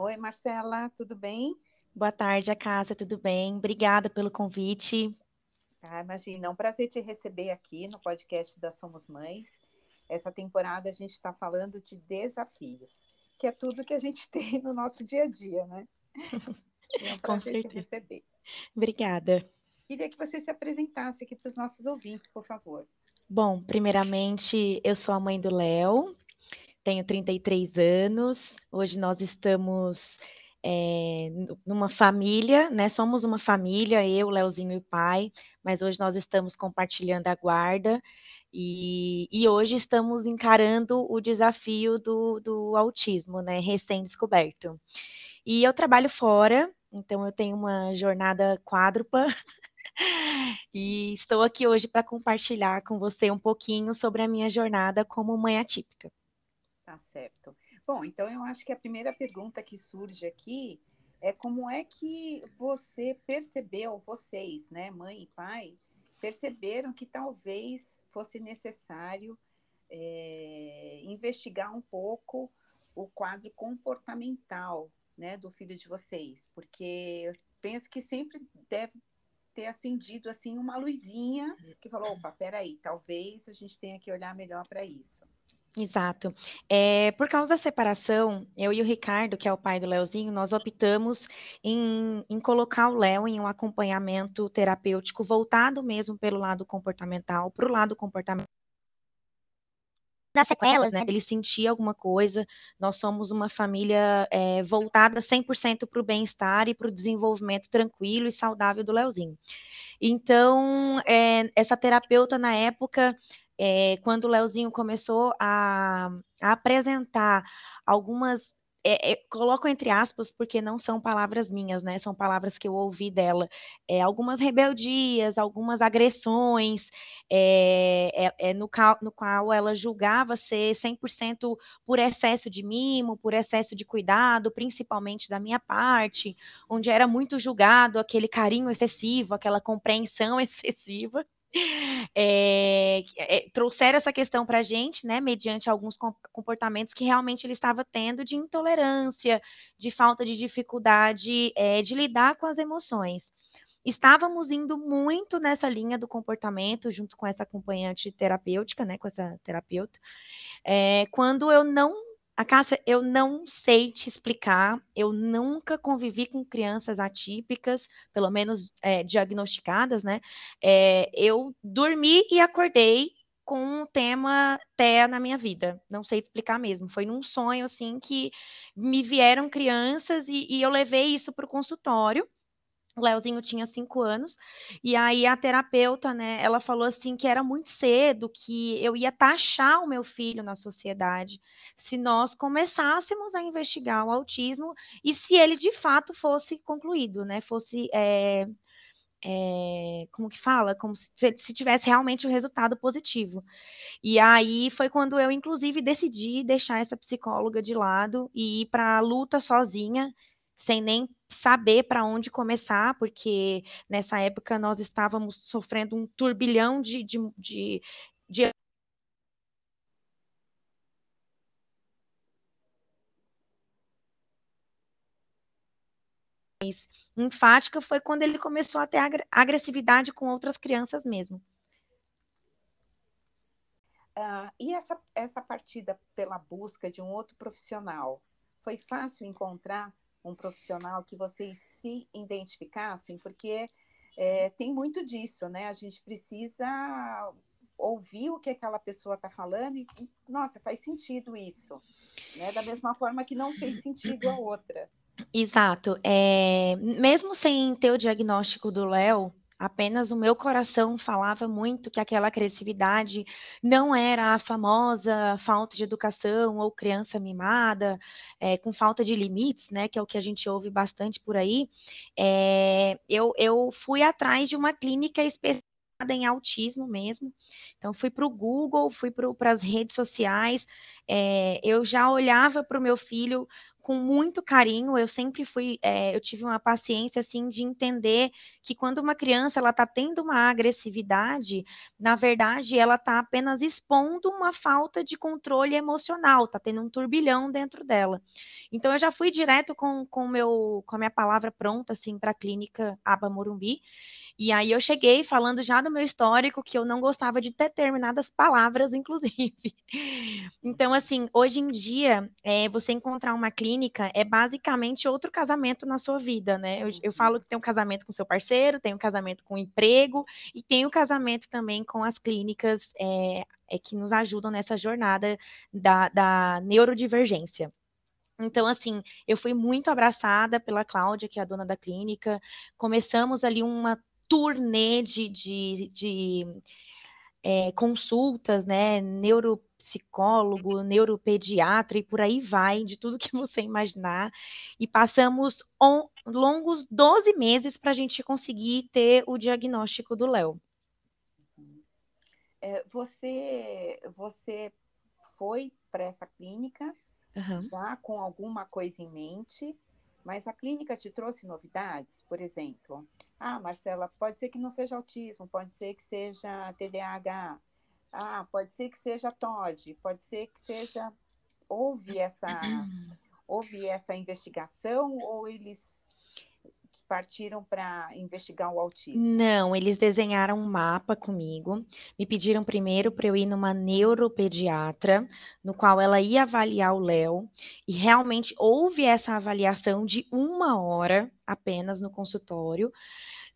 Oi, Marcela, tudo bem? Boa tarde, a casa, tudo bem? Obrigada pelo convite. Ah, imagina, é um prazer te receber aqui no podcast da Somos Mães. Essa temporada a gente está falando de desafios, que é tudo que a gente tem no nosso dia a dia, né? É um prazer te receber. Obrigada. Queria que você se apresentasse aqui para os nossos ouvintes, por favor. Bom, primeiramente, eu sou a mãe do Léo, tenho 33 anos. Hoje nós estamos é, numa família, né? Somos uma família, eu, Leozinho e o pai, mas hoje nós estamos compartilhando a guarda e, e hoje estamos encarando o desafio do, do autismo, né? Recém-descoberto. E eu trabalho fora, então eu tenho uma jornada quádrupla. e estou aqui hoje para compartilhar com você um pouquinho sobre a minha jornada como mãe atípica. Tá certo. Bom, então eu acho que a primeira pergunta que surge aqui é como é que você percebeu, vocês, né, mãe e pai, perceberam que talvez fosse necessário é, investigar um pouco o quadro comportamental, né, do filho de vocês, porque eu penso que sempre deve ter acendido assim uma luzinha que falou, opa, peraí, talvez a gente tenha que olhar melhor para isso. Exato. É, por causa da separação, eu e o Ricardo, que é o pai do Leozinho, nós optamos em, em colocar o Léo em um acompanhamento terapêutico voltado mesmo pelo lado comportamental, para o lado comportamental das sequelas, né? Ele sentia alguma coisa. Nós somos uma família é, voltada 100% para o bem-estar e para o desenvolvimento tranquilo e saudável do Leozinho. Então, é, essa terapeuta, na época, é, quando o Leozinho começou a, a apresentar algumas é, é, coloco entre aspas porque não são palavras minhas, né? São palavras que eu ouvi dela. É, algumas rebeldias, algumas agressões, é, é, é no, cal, no qual ela julgava ser 100% por excesso de mimo, por excesso de cuidado, principalmente da minha parte, onde era muito julgado aquele carinho excessivo, aquela compreensão excessiva. É, é, trouxeram essa questão para a gente, né, mediante alguns comportamentos que realmente ele estava tendo de intolerância, de falta de dificuldade é, de lidar com as emoções. Estávamos indo muito nessa linha do comportamento, junto com essa acompanhante terapêutica, né, com essa terapeuta, é, quando eu não a Cássia, eu não sei te explicar, eu nunca convivi com crianças atípicas, pelo menos é, diagnosticadas, né? É, eu dormi e acordei com um tema TEA na minha vida, não sei explicar mesmo, foi num sonho, assim, que me vieram crianças e, e eu levei isso para o consultório, Leozinho tinha cinco anos, e aí a terapeuta, né, ela falou assim que era muito cedo, que eu ia taxar o meu filho na sociedade se nós começássemos a investigar o autismo e se ele de fato fosse concluído, né, fosse, é, é, como que fala? Como se, se tivesse realmente o um resultado positivo. E aí foi quando eu, inclusive, decidi deixar essa psicóloga de lado e ir para a luta sozinha, sem nem saber para onde começar, porque nessa época nós estávamos sofrendo um turbilhão de, de, de, de enfática foi quando ele começou a ter agressividade com outras crianças mesmo. Uh, e essa, essa partida pela busca de um outro profissional, foi fácil encontrar um profissional que vocês se identificassem, porque é, tem muito disso, né? A gente precisa ouvir o que aquela pessoa está falando e, nossa, faz sentido isso, né? Da mesma forma que não fez sentido a outra. Exato. É, mesmo sem ter o diagnóstico do Léo, Apenas o meu coração falava muito que aquela agressividade não era a famosa falta de educação ou criança mimada, é, com falta de limites, né? Que é o que a gente ouve bastante por aí. É, eu, eu fui atrás de uma clínica específica em autismo mesmo. Então, fui para o Google, fui para as redes sociais. É, eu já olhava para o meu filho com muito carinho. Eu sempre fui, é, eu tive uma paciência assim de entender que quando uma criança ela está tendo uma agressividade, na verdade ela está apenas expondo uma falta de controle emocional, está tendo um turbilhão dentro dela. Então eu já fui direto com, com meu com a minha palavra pronta assim para a clínica Aba Morumbi e aí eu cheguei falando já do meu histórico que eu não gostava de determinadas palavras, inclusive. Então, assim, hoje em dia, é, você encontrar uma clínica é basicamente outro casamento na sua vida, né? Eu, eu falo que tem um casamento com seu parceiro, tem um casamento com o emprego e tem o um casamento também com as clínicas é, é, que nos ajudam nessa jornada da, da neurodivergência. Então, assim, eu fui muito abraçada pela Cláudia, que é a dona da clínica. Começamos ali uma turnê de, de, de é, consultas, né? Neuropsicólogo, neuropediatra e por aí vai, de tudo que você imaginar. E passamos on, longos 12 meses para a gente conseguir ter o diagnóstico do Léo. É, você, você foi para essa clínica uhum. já com alguma coisa em mente? Mas a clínica te trouxe novidades, por exemplo. Ah, Marcela, pode ser que não seja autismo, pode ser que seja TDAH. Ah, pode ser que seja TOD, pode ser que seja. Houve essa, houve essa investigação ou eles partiram para investigar o autismo? Não, eles desenharam um mapa comigo. Me pediram primeiro para eu ir numa neuropediatra, no qual ela ia avaliar o Léo, e realmente houve essa avaliação de uma hora apenas no consultório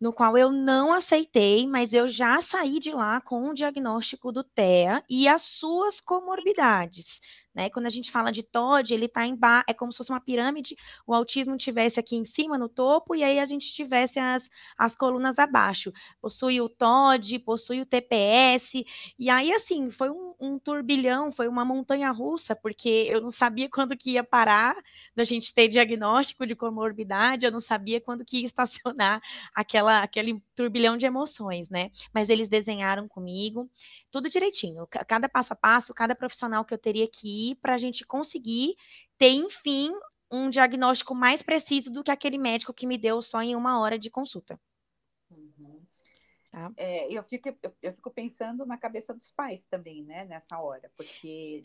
no qual eu não aceitei, mas eu já saí de lá com o diagnóstico do TEA e as suas comorbidades. Né? Quando a gente fala de TOD, ele está em ba... é como se fosse uma pirâmide, o autismo tivesse aqui em cima, no topo, e aí a gente tivesse as, as colunas abaixo. Possui o TOD, possui o TPS, e aí, assim, foi um, um turbilhão, foi uma montanha russa, porque eu não sabia quando que ia parar da gente ter diagnóstico de comorbidade, eu não sabia quando que ia estacionar aquela, aquele turbilhão de emoções, né? Mas eles desenharam comigo, tudo direitinho, cada passo a passo, cada profissional que eu teria que ir para a gente conseguir ter, enfim, um diagnóstico mais preciso do que aquele médico que me deu só em uma hora de consulta. Uhum. Tá? É, eu, fico, eu, eu, fico pensando na cabeça dos pais também, né, nessa hora, porque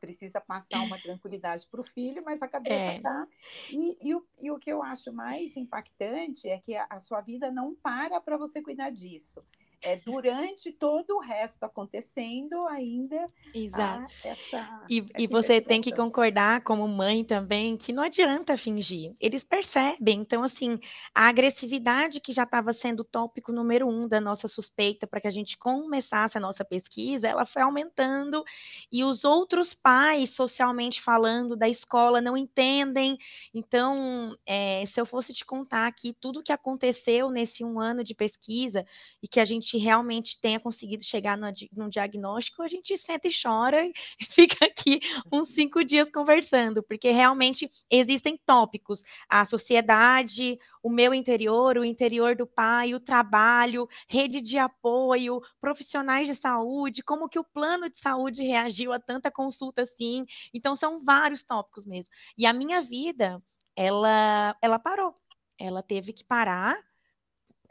precisa passar uma tranquilidade para o filho, mas a cabeça é. tá. E, e, o, e o que eu acho mais impactante é que a, a sua vida não para para você cuidar disso é durante todo o resto acontecendo ainda. Exato. Essa, e, essa e você tem que concordar, como mãe também, que não adianta fingir. Eles percebem. Então, assim, a agressividade que já estava sendo o tópico número um da nossa suspeita para que a gente começasse a nossa pesquisa, ela foi aumentando e os outros pais, socialmente falando, da escola não entendem. Então, é, se eu fosse te contar aqui tudo o que aconteceu nesse um ano de pesquisa e que a gente gente realmente tenha conseguido chegar no, num diagnóstico, a gente senta e chora e fica aqui uns cinco dias conversando, porque realmente existem tópicos, a sociedade, o meu interior, o interior do pai, o trabalho, rede de apoio, profissionais de saúde, como que o plano de saúde reagiu a tanta consulta assim. Então são vários tópicos mesmo. E a minha vida, ela ela parou. Ela teve que parar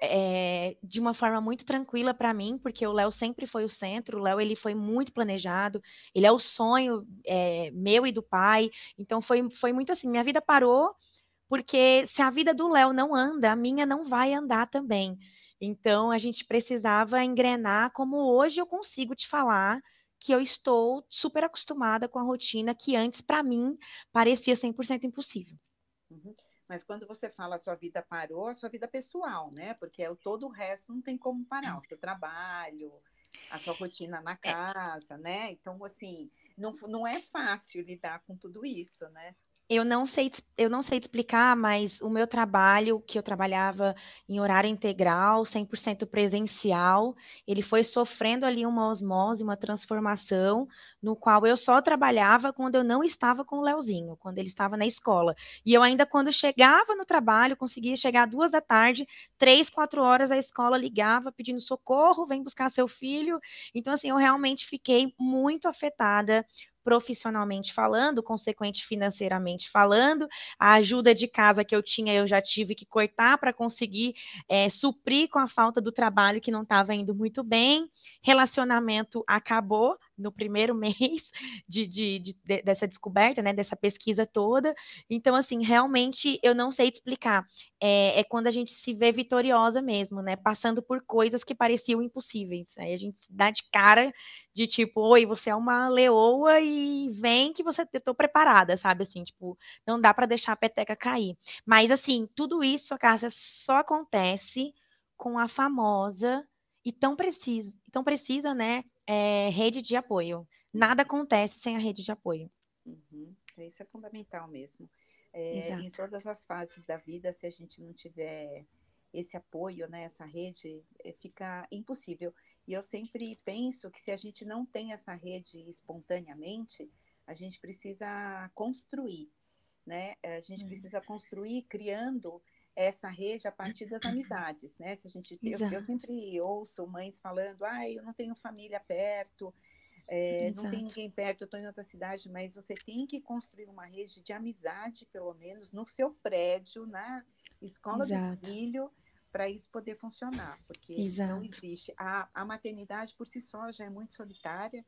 é, de uma forma muito tranquila para mim, porque o Léo sempre foi o centro, o Léo ele foi muito planejado, ele é o sonho é, meu e do pai, então foi, foi muito assim, minha vida parou, porque se a vida do Léo não anda, a minha não vai andar também. Então a gente precisava engrenar como hoje eu consigo te falar que eu estou super acostumada com a rotina que antes para mim parecia 100% impossível. Uhum. Mas quando você fala a sua vida parou, a sua vida pessoal, né? Porque é todo o resto não tem como parar. O seu trabalho, a sua rotina na é. casa, né? Então, assim, não, não é fácil lidar com tudo isso, né? Eu não sei, eu não sei te explicar, mas o meu trabalho, que eu trabalhava em horário integral, 100% presencial, ele foi sofrendo ali uma osmose, uma transformação, no qual eu só trabalhava quando eu não estava com o Leozinho, quando ele estava na escola. E eu ainda, quando chegava no trabalho, conseguia chegar duas da tarde, três, quatro horas, a escola ligava pedindo socorro, vem buscar seu filho. Então, assim, eu realmente fiquei muito afetada profissionalmente falando, consequente financeiramente falando, a ajuda de casa que eu tinha eu já tive que cortar para conseguir é, suprir com a falta do trabalho que não estava indo muito bem, relacionamento acabou, no primeiro mês de, de, de, dessa descoberta, né, dessa pesquisa toda. Então, assim, realmente eu não sei te explicar. É, é, quando a gente se vê vitoriosa mesmo, né, passando por coisas que pareciam impossíveis. Aí a gente dá de cara de tipo, oi, você é uma leoa e vem que você eu tô preparada, sabe? Assim, tipo, não dá para deixar a peteca cair. Mas assim, tudo isso, Cássia, só acontece com a famosa e tão precisa, tão precisa, né, é, rede de apoio. Nada acontece sem a rede de apoio. Uhum. Isso é fundamental mesmo. É, em todas as fases da vida, se a gente não tiver esse apoio, né, essa rede, é, fica impossível. E eu sempre penso que se a gente não tem essa rede espontaneamente, a gente precisa construir, né? A gente uhum. precisa construir criando essa rede a partir das amizades, né? Se a gente, eu, eu, sempre ouço mães falando, ah, eu não tenho família perto, é, não tem ninguém perto, eu estou em outra cidade, mas você tem que construir uma rede de amizade, pelo menos, no seu prédio, na escola Exato. do filho, para isso poder funcionar, porque Exato. não existe. A, a maternidade por si só já é muito solitária,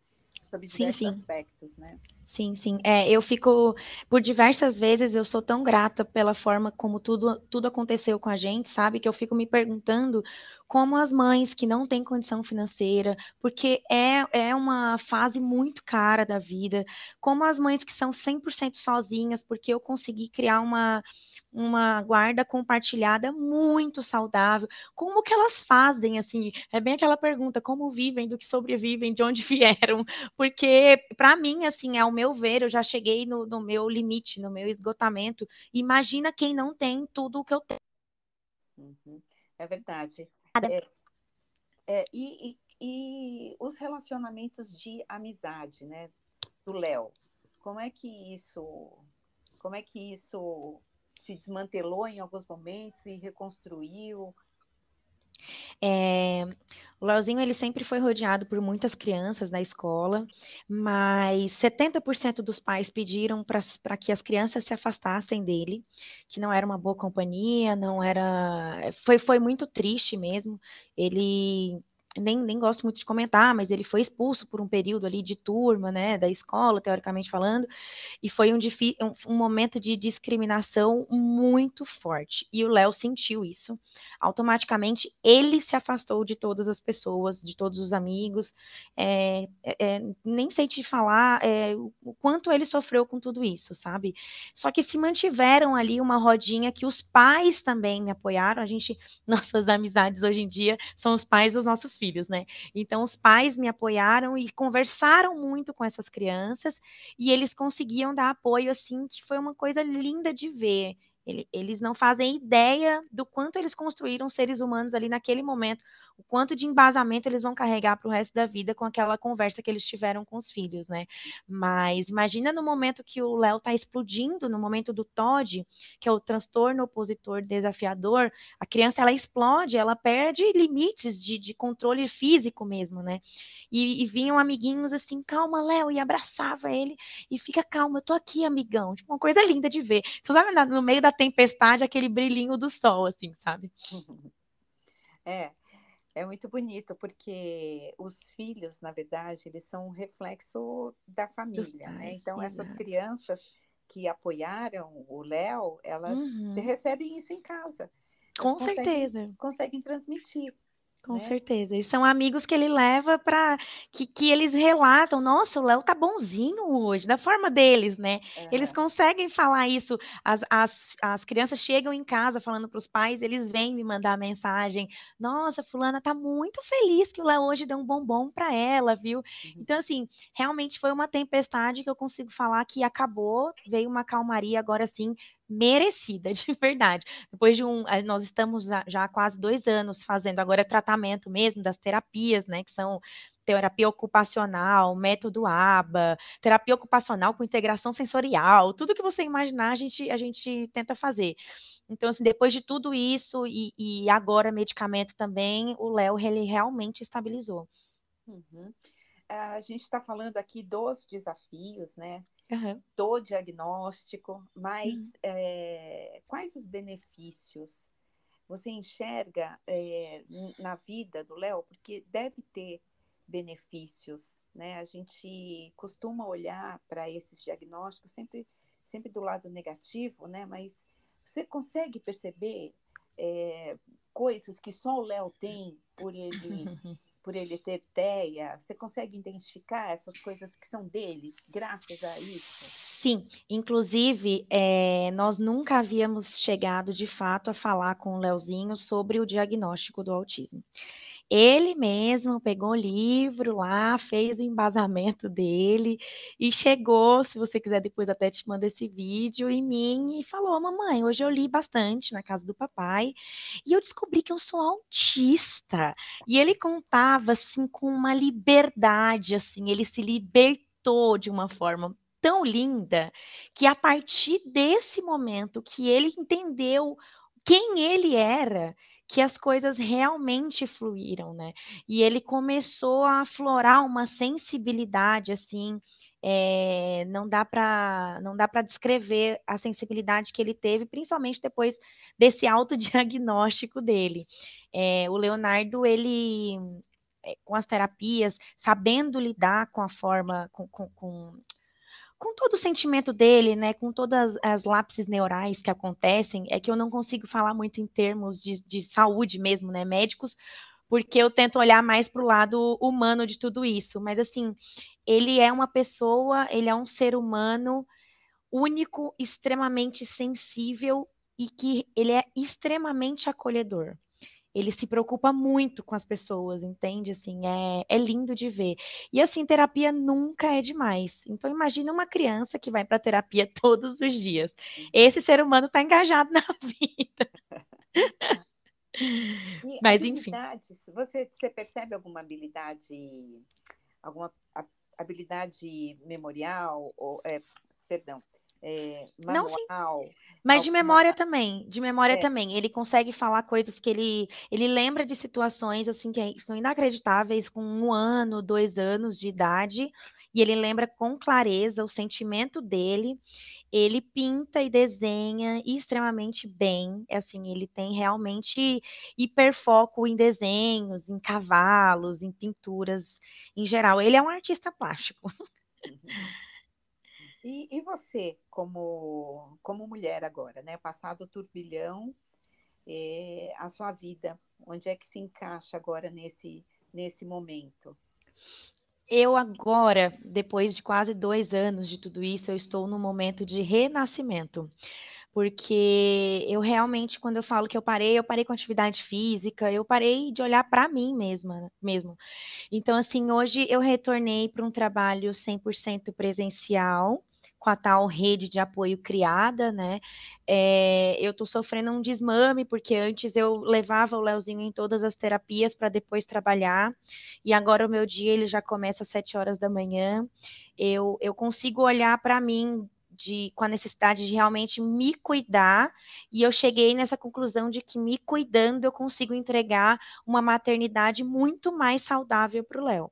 sobre diversos sim, sim. aspectos, né? Sim, sim. É, eu fico, por diversas vezes, eu sou tão grata pela forma como tudo, tudo aconteceu com a gente, sabe? Que eu fico me perguntando como as mães que não têm condição financeira, porque é, é uma fase muito cara da vida, como as mães que são 100% sozinhas, porque eu consegui criar uma, uma guarda compartilhada muito saudável. Como que elas fazem, assim? É bem aquela pergunta, como vivem, do que sobrevivem, de onde vieram? Porque, para mim, assim, ao meu ver, eu já cheguei no, no meu limite, no meu esgotamento. Imagina quem não tem tudo o que eu tenho. Uhum. É verdade. É, é, e, e, e, os relacionamentos de amizade, né, do Léo, como é que isso, como é que isso se desmantelou em alguns momentos e reconstruiu? É, o Leozinho ele sempre foi rodeado por muitas crianças na escola, mas 70% dos pais pediram para que as crianças se afastassem dele, que não era uma boa companhia, não era. Foi, foi muito triste mesmo. Ele nem, nem gosto muito de comentar, mas ele foi expulso por um período ali de turma, né, da escola, teoricamente falando, e foi um, um, momento de discriminação muito forte. E o Léo sentiu isso. Automaticamente, ele se afastou de todas as pessoas, de todos os amigos. É, é, é nem sei te falar é, o quanto ele sofreu com tudo isso, sabe? Só que se mantiveram ali uma rodinha que os pais também me apoiaram. A gente, nossas amizades hoje em dia são os pais dos nossos filhos, né? Então, os pais me apoiaram e conversaram muito com essas crianças e eles conseguiam dar apoio, assim, que foi uma coisa linda de ver. Eles não fazem ideia do quanto eles construíram seres humanos ali naquele momento, o quanto de embasamento eles vão carregar para o resto da vida com aquela conversa que eles tiveram com os filhos, né? Mas imagina no momento que o Léo está explodindo, no momento do TOD, que é o transtorno opositor desafiador, a criança ela explode, ela perde limites de, de controle físico mesmo, né? E, e vinham amiguinhos assim, calma, Léo, e abraçava ele e fica calma, eu tô aqui, amigão. Tipo, uma coisa linda de ver. Você sabe, no meio da tempestade, aquele brilhinho do sol, assim, sabe? É, é muito bonito, porque os filhos, na verdade, eles são um reflexo da família, né? pais, né? Então, essas crianças que apoiaram o Léo, elas uhum. recebem isso em casa. Com certeza. Conseguem transmitir. Com né? certeza. E são amigos que ele leva para que, que eles relatam, nossa, o Léo tá bonzinho hoje, da forma deles, né? Uhum. Eles conseguem falar isso. As, as, as crianças chegam em casa falando para os pais, eles vêm me mandar mensagem. Nossa, fulana tá muito feliz que o Léo hoje deu um bombom para ela, viu? Uhum. Então, assim, realmente foi uma tempestade que eu consigo falar que acabou, veio uma calmaria agora sim merecida, de verdade. Depois de um, eh, nós estamos já há quase dois anos fazendo agora tratamento mesmo das terapias, né, que são terapia ocupacional, método ABA, terapia ocupacional com integração sensorial, tudo que você imaginar a gente, a gente tenta fazer. Então, assim, depois de tudo isso e, e agora medicamento também, o Léo ele realmente estabilizou. Uhum. A gente está falando aqui dos desafios, né? uhum. do diagnóstico, mas uhum. é, quais os benefícios você enxerga é, na vida do Léo? Porque deve ter benefícios, né? A gente costuma olhar para esses diagnósticos sempre, sempre do lado negativo, né? Mas você consegue perceber é, coisas que só o Léo tem por ele por ele ter TEA? Você consegue identificar essas coisas que são dele, graças a isso? Sim, inclusive, é, nós nunca havíamos chegado de fato a falar com o Leozinho sobre o diagnóstico do autismo. Ele mesmo pegou o livro lá, fez o embasamento dele e chegou, se você quiser depois até te mando esse vídeo, em mim e falou: "Mamãe, hoje eu li bastante na casa do papai e eu descobri que eu sou autista". E ele contava assim com uma liberdade assim, ele se libertou de uma forma tão linda que a partir desse momento que ele entendeu quem ele era, que as coisas realmente fluíram, né? E ele começou a aflorar uma sensibilidade assim, é, não dá para não dá para descrever a sensibilidade que ele teve, principalmente depois desse autodiagnóstico dele. É, o Leonardo ele eh, com as terapias, sabendo lidar com a forma, com, com, com com todo o sentimento dele, né, com todas as lápis neurais que acontecem, é que eu não consigo falar muito em termos de, de saúde mesmo, né, médicos, porque eu tento olhar mais para o lado humano de tudo isso. Mas assim, ele é uma pessoa, ele é um ser humano único, extremamente sensível e que ele é extremamente acolhedor ele se preocupa muito com as pessoas, entende? Assim, é, é lindo de ver. E assim, terapia nunca é demais. Então, imagina uma criança que vai para terapia todos os dias. Esse ser humano está engajado na vida. E Mas enfim. Você, você percebe alguma habilidade, alguma habilidade memorial, ou, é, perdão, é, manual? Não. Mas de memória também, de memória é. também. Ele consegue falar coisas que ele, ele lembra de situações assim que são inacreditáveis com um ano, dois anos de idade, e ele lembra com clareza o sentimento dele. Ele pinta e desenha extremamente bem, assim, ele tem realmente hiperfoco em desenhos, em cavalos, em pinturas em geral. Ele é um artista plástico. Uhum. E, e você, como, como mulher agora, né? Passado o turbilhão, é, a sua vida, onde é que se encaixa agora nesse, nesse momento? Eu agora, depois de quase dois anos de tudo isso, eu estou no momento de renascimento porque eu realmente, quando eu falo que eu parei, eu parei com atividade física, eu parei de olhar para mim mesma, mesmo. Então, assim, hoje eu retornei para um trabalho 100% presencial, com a tal rede de apoio criada, né? É, eu estou sofrendo um desmame, porque antes eu levava o Leozinho em todas as terapias para depois trabalhar, e agora o meu dia ele já começa às sete horas da manhã. Eu, eu consigo olhar para mim de, com a necessidade de realmente me cuidar, e eu cheguei nessa conclusão de que me cuidando eu consigo entregar uma maternidade muito mais saudável para o Léo.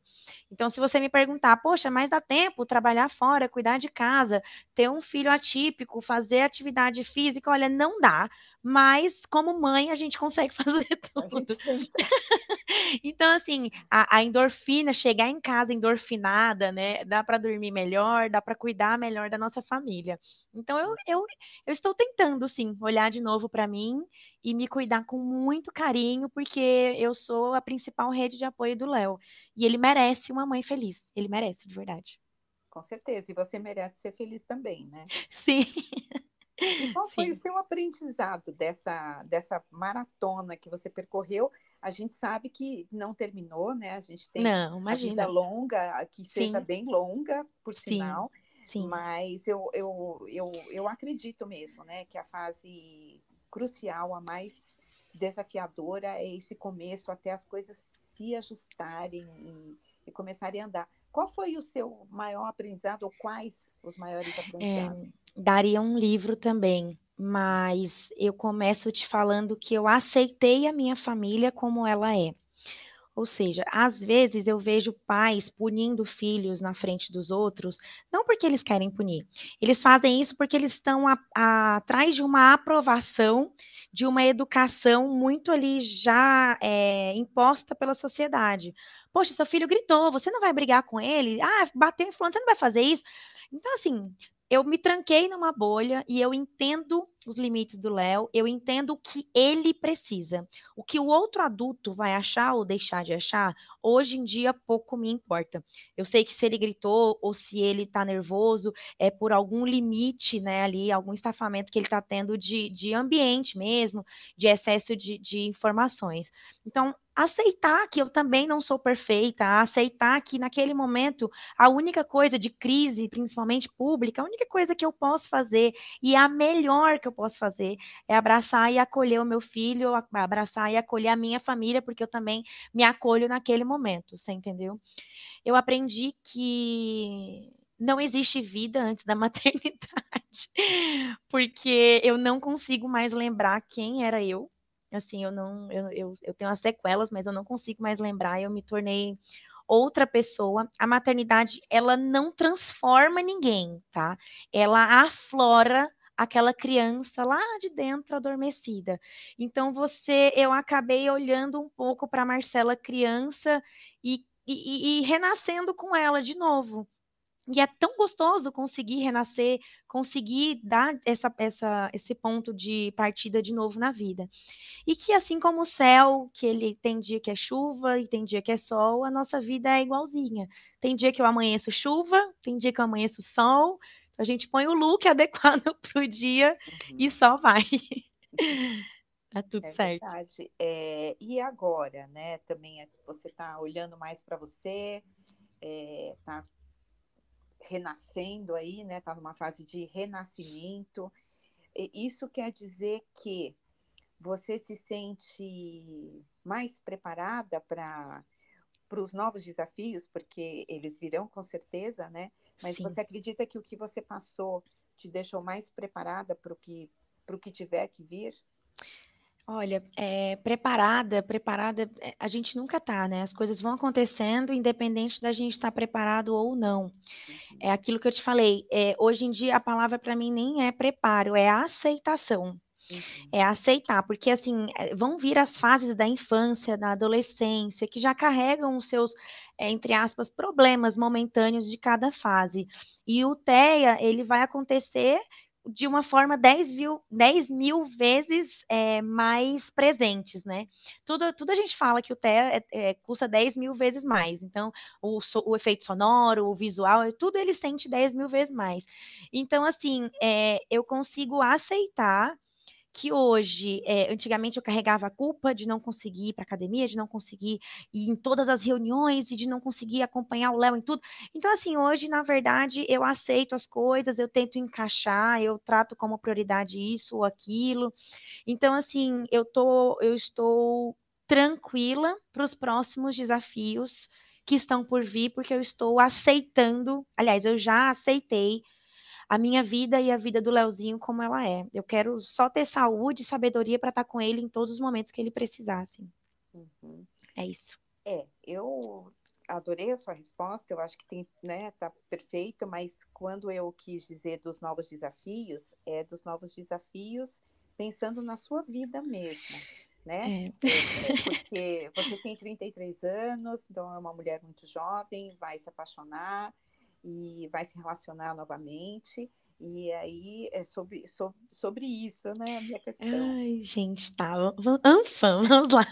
Então, se você me perguntar, poxa, mas dá tempo trabalhar fora, cuidar de casa, ter um filho atípico, fazer atividade física, olha, não dá, mas como mãe a gente consegue fazer tudo. então, assim, a, a, endorfina, chegar em casa endorfinada, né? Dá para dormir melhor, dá para cuidar melhor da nossa família. Então, eu, eu, eu estou tentando, sim, olhar de novo para mim e me cuidar com muito carinho, porque eu sou a principal rede de apoio do Léo. E ele merece uma mãe feliz. Ele merece, de verdade. Com certeza. E você merece ser feliz também, né? Sim. E qual foi Sim. o seu aprendizado dessa, dessa maratona que você percorreu? A gente sabe que não terminou, né? A gente tem não, imagina. vida longa, que seja Sim. bem longa, por Sim. sinal. Sim. Mas eu, eu, eu, eu acredito mesmo, né? Que a fase crucial, a mais desafiadora, é esse começo até as coisas se ajustarem e, e começarem a andar. Qual foi o seu maior aprendizado ou quais os maiores é, aprendizados? É, daria um livro também, mas eu começo te falando que eu aceitei a minha família como ela é. Ou seja, às vezes eu vejo pais punindo filhos na frente dos outros, não porque eles querem punir, eles fazem isso porque eles estão a, a, atrás de uma aprovação, de uma educação muito ali já é, imposta pela sociedade. Poxa, seu filho gritou, você não vai brigar com ele? Ah, bateu em você não vai fazer isso? Então, assim, eu me tranquei numa bolha e eu entendo os limites do Léo, eu entendo o que ele precisa. O que o outro adulto vai achar ou deixar de achar, hoje em dia pouco me importa. Eu sei que se ele gritou ou se ele tá nervoso, é por algum limite, né, ali, algum estafamento que ele tá tendo de, de ambiente mesmo, de excesso de, de informações. Então, aceitar que eu também não sou perfeita, aceitar que naquele momento a única coisa de crise, principalmente pública, a única coisa que eu posso fazer e a melhor que eu posso fazer é abraçar e acolher o meu filho, abraçar e acolher a minha família, porque eu também me acolho naquele momento, você entendeu? Eu aprendi que não existe vida antes da maternidade, porque eu não consigo mais lembrar quem era eu, Assim, eu não, eu, eu, eu tenho as sequelas, mas eu não consigo mais lembrar. Eu me tornei outra pessoa. A maternidade, ela não transforma ninguém, tá? Ela aflora aquela criança lá de dentro adormecida. Então você, eu acabei olhando um pouco para Marcela criança e, e, e, renascendo com ela de novo. E é tão gostoso conseguir renascer, conseguir dar essa, essa, esse ponto de partida de novo na vida. E que assim como o céu, que ele tem dia que é chuva e tem dia que é sol, a nossa vida é igualzinha. Tem dia que eu amanheço chuva, tem dia que eu amanheço sol. A gente põe o look adequado para o dia uhum. e só vai. Tá tudo é certo. Verdade. É, e agora, né? Também é, você está olhando mais para você, está é, renascendo aí, né? Está numa fase de renascimento. Isso quer dizer que você se sente mais preparada para para os novos desafios, porque eles virão com certeza, né? Mas Sim. você acredita que o que você passou te deixou mais preparada para o que, para o que tiver que vir? Olha, é, preparada, preparada, é, a gente nunca tá, né? As coisas vão acontecendo, independente da gente estar tá preparado ou não. Uhum. É aquilo que eu te falei. É, hoje em dia, a palavra para mim nem é preparo, é aceitação. Uhum. É aceitar, porque assim, é, vão vir as fases da infância, da adolescência, que já carregam os seus, é, entre aspas, problemas momentâneos de cada fase. E o TEA, ele vai acontecer de uma forma 10 mil, 10 mil vezes é, mais presentes, né? Tudo, tudo a gente fala que o TEA é, é, custa 10 mil vezes mais. Então, o, o, efeito sonoro, o visual, tudo ele sente 10 mil vezes mais. Então, assim, é, eu consigo aceitar que hoje, é, antigamente eu carregava a culpa de não conseguir ir para academia, de não conseguir ir em todas as reuniões e de não conseguir acompanhar o Léo em tudo. Então, assim, hoje, na verdade, eu aceito as coisas, eu tento encaixar, eu trato como prioridade isso ou aquilo. Então, assim, eu tô, eu estou tranquila para os próximos desafios que estão por vir, porque eu estou aceitando, aliás, eu já aceitei a minha vida e a vida do Leozinho como ela é. Eu quero só ter saúde e sabedoria para estar tá com ele em todos os momentos que ele precisasse. Uhum. É isso. É, eu adorei a sua resposta, eu acho que tem, né, tá perfeito, mas quando eu quis dizer dos novos desafios, é dos novos desafios pensando na sua vida mesmo, né? É. é porque você tem 33 anos, então é uma mulher muito jovem, vai se apaixonar e vai se relacionar novamente. E aí é sobre, sobre, sobre isso, né, a minha questão. Ai, gente, tá. Vamos, lá.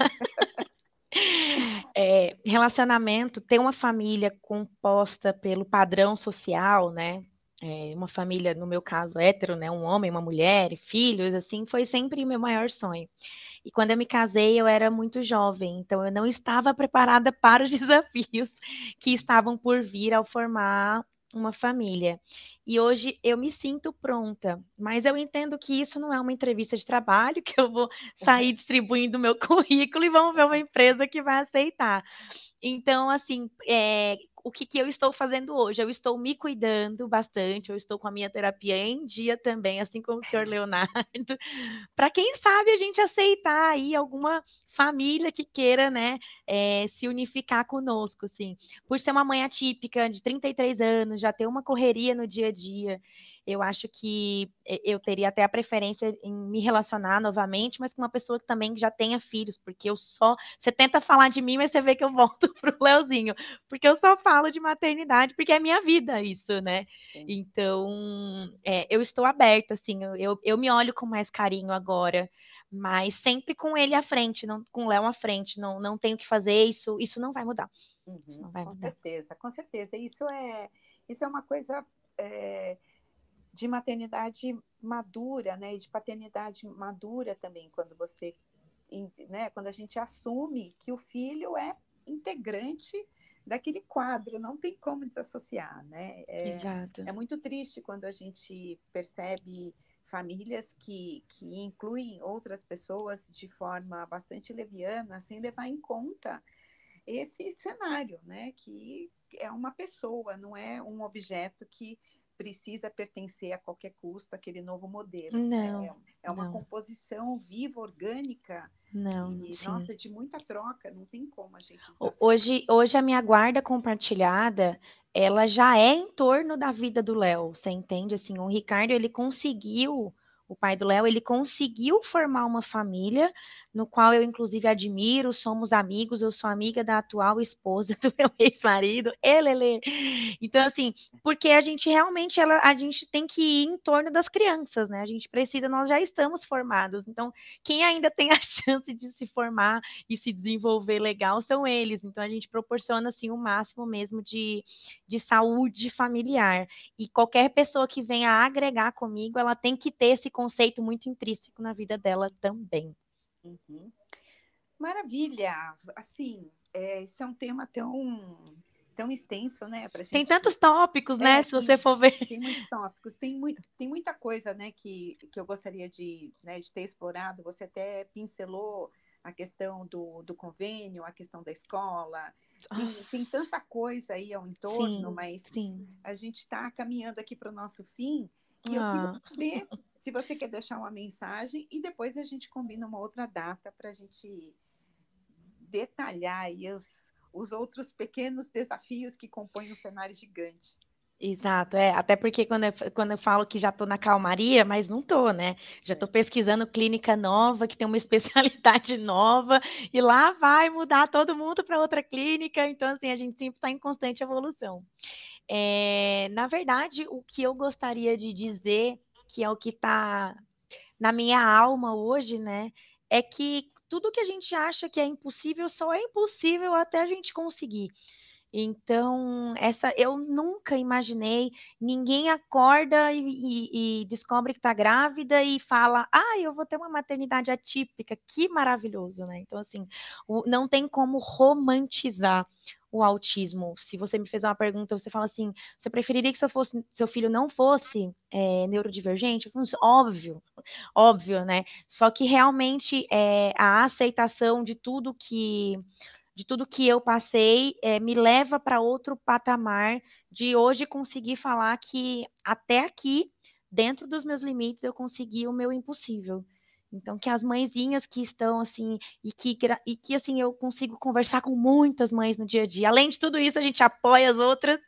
É, relacionamento, ter uma família composta pelo padrão social, né? É, uma família, no meu caso, hétero, né? Um homem, uma mulher, filhos, assim, foi sempre meu maior sonho. E quando eu me casei, eu era muito jovem, então eu não estava preparada para os desafios que estavam por vir ao formar uma família. E hoje eu me sinto pronta, mas eu entendo que isso não é uma entrevista de trabalho, que eu vou sair distribuindo meu currículo e vamos ver uma empresa que vai aceitar. Então, assim, é, o que, que eu estou fazendo hoje? Eu estou me cuidando bastante, eu estou com a minha terapia em dia também, assim como o senhor Leonardo, para quem sabe a gente aceitar aí alguma família que queira, né, é, se unificar conosco, assim. Por ser uma mãe atípica, de 33 anos, já ter uma correria no dia a dia, eu acho que eu teria até a preferência em me relacionar novamente, mas com uma pessoa que também já tenha filhos, porque eu só. Você tenta falar de mim, mas você vê que eu volto pro Leozinho, porque eu só falo de maternidade, porque é minha vida isso, né? Sim. Então, é, eu estou aberta, assim, eu, eu me olho com mais carinho agora mas sempre com ele à frente, não, com o Léo à frente, não, não tenho que fazer isso, isso não vai mudar. Uhum, não vai com mudar. certeza, com certeza. Isso é, isso é uma coisa é, de maternidade madura, né, e de paternidade madura também, quando você, né, quando a gente assume que o filho é integrante daquele quadro, não tem como desassociar, né? É, Exato. é muito triste quando a gente percebe famílias que, que incluem outras pessoas de forma bastante leviana, sem levar em conta esse cenário, né? Que é uma pessoa, não é um objeto que precisa pertencer a qualquer custo àquele novo modelo. Né? Não, é, é uma não. composição viva, orgânica. Não, e, sim. nossa, de muita troca, não tem como a gente. Hoje, hoje a minha guarda compartilhada, ela já é em torno da vida do Léo, você entende? Assim, o Ricardo, ele conseguiu o pai do Léo, ele conseguiu formar uma família, no qual eu, inclusive, admiro, somos amigos, eu sou amiga da atual esposa do meu ex-marido, ele, Então, assim, porque a gente realmente, ela, a gente tem que ir em torno das crianças, né? A gente precisa, nós já estamos formados, então, quem ainda tem a chance de se formar e se desenvolver legal são eles, então a gente proporciona, assim, o máximo mesmo de, de saúde familiar, e qualquer pessoa que venha agregar comigo, ela tem que ter esse conceito muito intrínseco na vida dela também. Uhum. Maravilha! Assim, é, esse é um tema tão tão extenso, né? Pra gente... Tem tantos tópicos, né? É, se tem, você for ver. Tem muitos tópicos, tem, muito, tem muita coisa, né, que, que eu gostaria de, né, de ter explorado. Você até pincelou a questão do, do convênio, a questão da escola. Tem, tem tanta coisa aí ao entorno, sim, mas sim. a gente está caminhando aqui para o nosso fim. E eu queria ah. saber se você quer deixar uma mensagem e depois a gente combina uma outra data para a gente detalhar aí os, os outros pequenos desafios que compõem o cenário gigante. Exato, é. Até porque quando eu, quando eu falo que já estou na calmaria, mas não estou, né? Já estou é. pesquisando clínica nova, que tem uma especialidade nova, e lá vai mudar todo mundo para outra clínica. Então, assim, a gente sempre está em constante evolução. É, na verdade, o que eu gostaria de dizer, que é o que está na minha alma hoje, né, é que tudo que a gente acha que é impossível só é impossível até a gente conseguir. Então, essa eu nunca imaginei. Ninguém acorda e, e, e descobre que está grávida e fala: Ah, eu vou ter uma maternidade atípica. Que maravilhoso, né? Então, assim, o, não tem como romantizar o autismo. Se você me fez uma pergunta, você fala assim: você preferiria que seu, fosse, seu filho não fosse é, neurodivergente? Eu falo, assim, óbvio, óbvio, né? Só que realmente é, a aceitação de tudo que de tudo que eu passei é, me leva para outro patamar de hoje conseguir falar que até aqui, dentro dos meus limites, eu consegui o meu impossível. Então, que as mãezinhas que estão assim, e que, e que assim, eu consigo conversar com muitas mães no dia a dia. Além de tudo isso, a gente apoia as outras.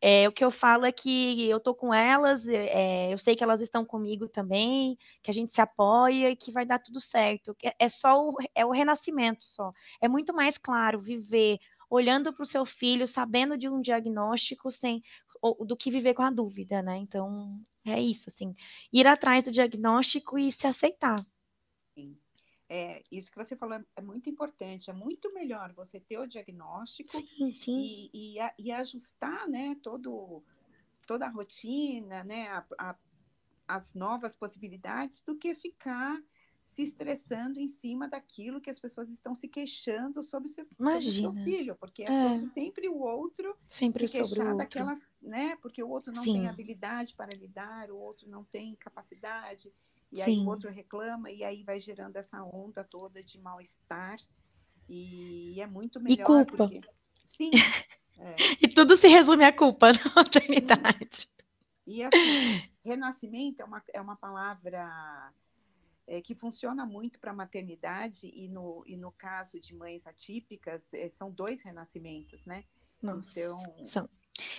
É, o que eu falo é que eu tô com elas, é, eu sei que elas estão comigo também, que a gente se apoia e que vai dar tudo certo. É, é só o, é o renascimento só. É muito mais claro viver olhando para o seu filho, sabendo de um diagnóstico, sem do que viver com a dúvida, né? Então, é isso, assim, ir atrás do diagnóstico e se aceitar. É, isso que você falou é muito importante. É muito melhor você ter o diagnóstico sim, sim. E, e, e, ajustar, né, todo, toda a rotina, né, a, a, as novas possibilidades, do que ficar se estressando em cima daquilo que as pessoas estão se queixando sobre o seu, sobre seu filho, porque é, é, sempre o outro sempre se queixar daquelas, né? Porque o outro não Sim. tem habilidade para lidar, o outro não tem capacidade, e aí Sim. o outro reclama, e aí vai gerando essa onda toda de mal-estar. E é muito melhor. E culpa. Porque... Sim. É. e tudo se resume à culpa na maternidade. E assim, renascimento é uma, é uma palavra é, que funciona muito para a maternidade e no, e no caso de mães atípicas, é, são dois renascimentos, né? Nossa, então. São.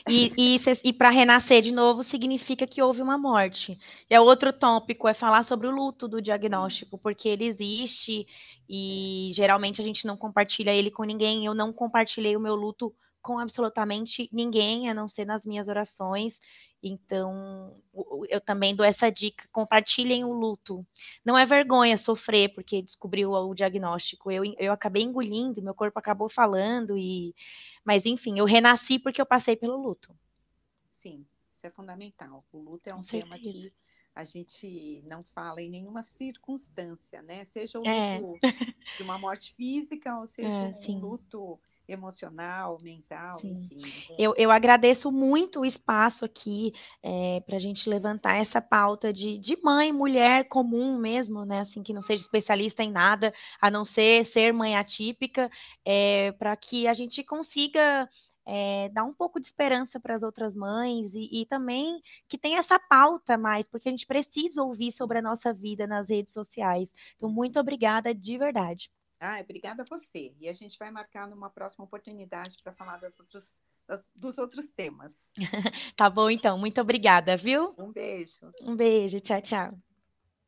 E, e, e para renascer de novo significa que houve uma morte. E é outro tópico, é falar sobre o luto do diagnóstico, porque ele existe e geralmente a gente não compartilha ele com ninguém. Eu não compartilhei o meu luto com absolutamente ninguém, a não ser nas minhas orações. Então, eu também dou essa dica: compartilhem o luto. Não é vergonha sofrer porque descobriu o diagnóstico. Eu, eu acabei engolindo, meu corpo acabou falando, e mas enfim, eu renasci porque eu passei pelo luto. Sim, isso é fundamental. O luto é um tema que a gente não fala em nenhuma circunstância, né? Seja o é. luto é. de uma morte física, ou seja, é, um sim. luto emocional, mental. Né? Eu, eu agradeço muito o espaço aqui é, para a gente levantar essa pauta de, de mãe, mulher comum mesmo, né? Assim, que não seja especialista em nada, a não ser ser mãe atípica, é, para que a gente consiga é, dar um pouco de esperança para as outras mães e, e, também que tenha essa pauta mais, porque a gente precisa ouvir sobre a nossa vida nas redes sociais. Então, muito obrigada de verdade. Ah, obrigada a você. E a gente vai marcar numa próxima oportunidade para falar das outros, das, dos outros temas. tá bom, então. Muito obrigada, viu? Um beijo. Um beijo. Tchau, tchau.